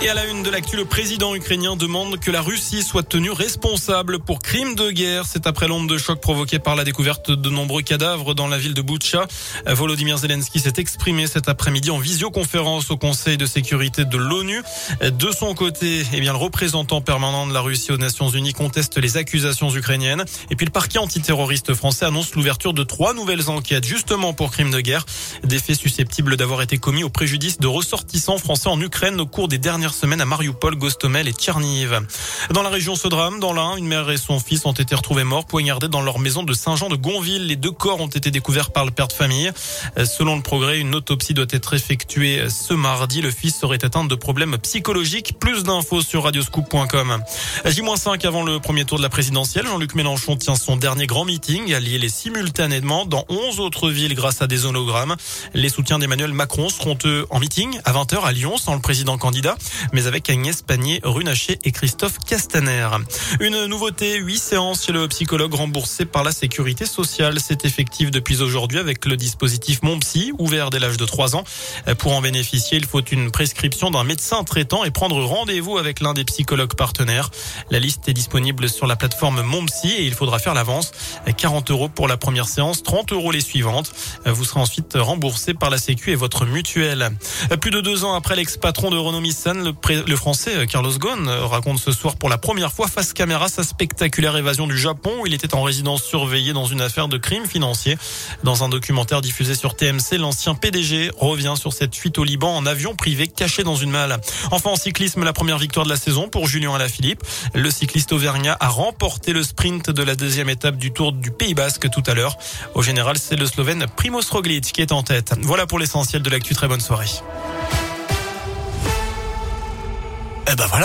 Et à la une de l'actu, le président ukrainien demande que la Russie soit tenue responsable pour crimes de guerre. C'est après l'onde de choc provoquée par la découverte de nombreux cadavres dans la ville de Boutcha. Volodymyr Zelensky s'est exprimé cet après-midi en visioconférence au Conseil de sécurité de l'ONU. De son côté, eh bien, le représentant permanent de la Russie aux Nations Unies conteste les accusations ukrainiennes. Et puis le parquet antiterroriste français annonce l'ouverture de trois nouvelles enquêtes justement pour crimes de guerre. Des faits susceptibles d'avoir été commis au préjudice de ressortissants français en Ukraine au cours des dernières semaine à Mariupol, Gostomel et Tcherniv. Dans la région, ce drame, dans l'Ain, une mère et son fils ont été retrouvés morts, poignardés dans leur maison de Saint-Jean de Gonville. Les deux corps ont été découverts par le père de famille. Selon le progrès, une autopsie doit être effectuée ce mardi. Le fils serait atteint de problèmes psychologiques. Plus d'infos sur radioscoop.com. J-5 avant le premier tour de la présidentielle. Jean-Luc Mélenchon tient son dernier grand meeting, allié les simultanément dans 11 autres villes grâce à des hologrammes. Les soutiens d'Emmanuel Macron seront eux en meeting à 20h à Lyon sans le président candidat mais avec Agnès Pannier-Runacher et Christophe Castaner. Une nouveauté, huit séances chez le psychologue remboursées par la sécurité sociale. C'est effectif depuis aujourd'hui avec le dispositif Mon Psy, ouvert dès l'âge de 3 ans. Pour en bénéficier, il faut une prescription d'un médecin traitant et prendre rendez-vous avec l'un des psychologues partenaires. La liste est disponible sur la plateforme Mon Psy et il faudra faire l'avance. 40 euros pour la première séance, 30 euros les suivantes. Vous serez ensuite remboursé par la Sécu et votre mutuelle. Plus de deux ans après l'ex-patron de Renault Nissan, le français euh, Carlos Ghosn euh, raconte ce soir pour la première fois face caméra sa spectaculaire évasion du Japon où il était en résidence surveillée dans une affaire de crime financier. Dans un documentaire diffusé sur TMC, l'ancien PDG revient sur cette fuite au Liban en avion privé caché dans une malle. Enfin en cyclisme, la première victoire de la saison pour Julien Alaphilippe. Le cycliste auvergnat a remporté le sprint de la deuxième étape du Tour du Pays Basque tout à l'heure. Au général, c'est le Slovène Primoz Roglic qui est en tête. Voilà pour l'essentiel de l'actu. Très bonne soirée. Eh ben voilà.